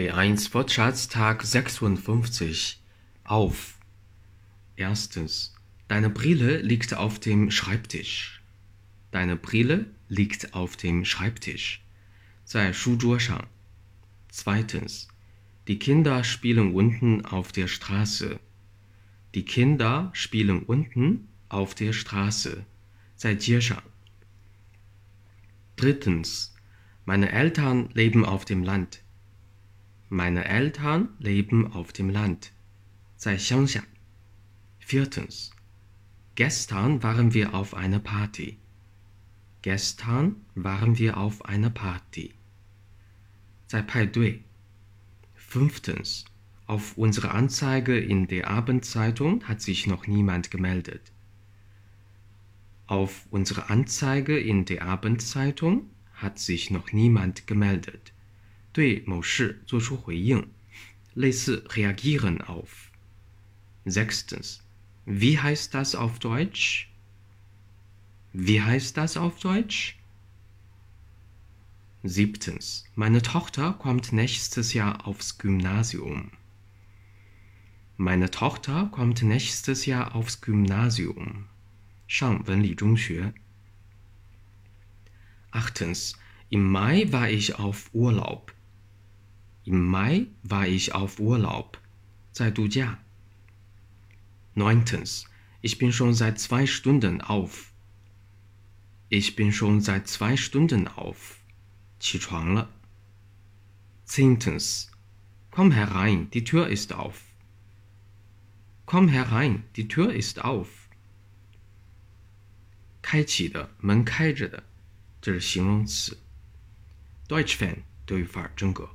B1 Wirtschaftstag 56 auf. Erstens. Deine Brille liegt auf dem Schreibtisch. Deine Brille liegt auf dem Schreibtisch. Sei Schuhjurshan. Zweitens. Die Kinder spielen unten auf der Straße. Die Kinder spielen unten auf der Straße. Sei Jirshan. Drittens. Meine Eltern leben auf dem Land. Meine Eltern leben auf dem Land. 在乡下. Viertens. Gestern waren wir auf einer Party. Gestern waren wir auf einer Party. 在派对. Fünftens. Auf unsere Anzeige in der Abendzeitung hat sich noch niemand gemeldet. Auf unsere Anzeige in der Abendzeitung hat sich noch niemand gemeldet. 对某事做出回应，类似 reagieren auf. Sechstens. Wie heißt das auf Deutsch? Wie heißt das auf Deutsch? Siebtens. Meine Tochter kommt nächstes Jahr aufs Gymnasium. Meine Tochter kommt nächstes Jahr aufs Gymnasium. 上文理中学. Achtens. Im Mai war ich auf Urlaub. Im Mai war ich auf Urlaub. 在度假. Neuntens. Ich bin schon seit zwei Stunden auf. Ich bin schon seit zwei Stunden auf. 起床了. Zehntens. Komm herein, die Tür ist auf. Komm herein, die Tür ist auf. 开启的，门开着的，这是形容词。Deutsch Fan 德语范儿真格。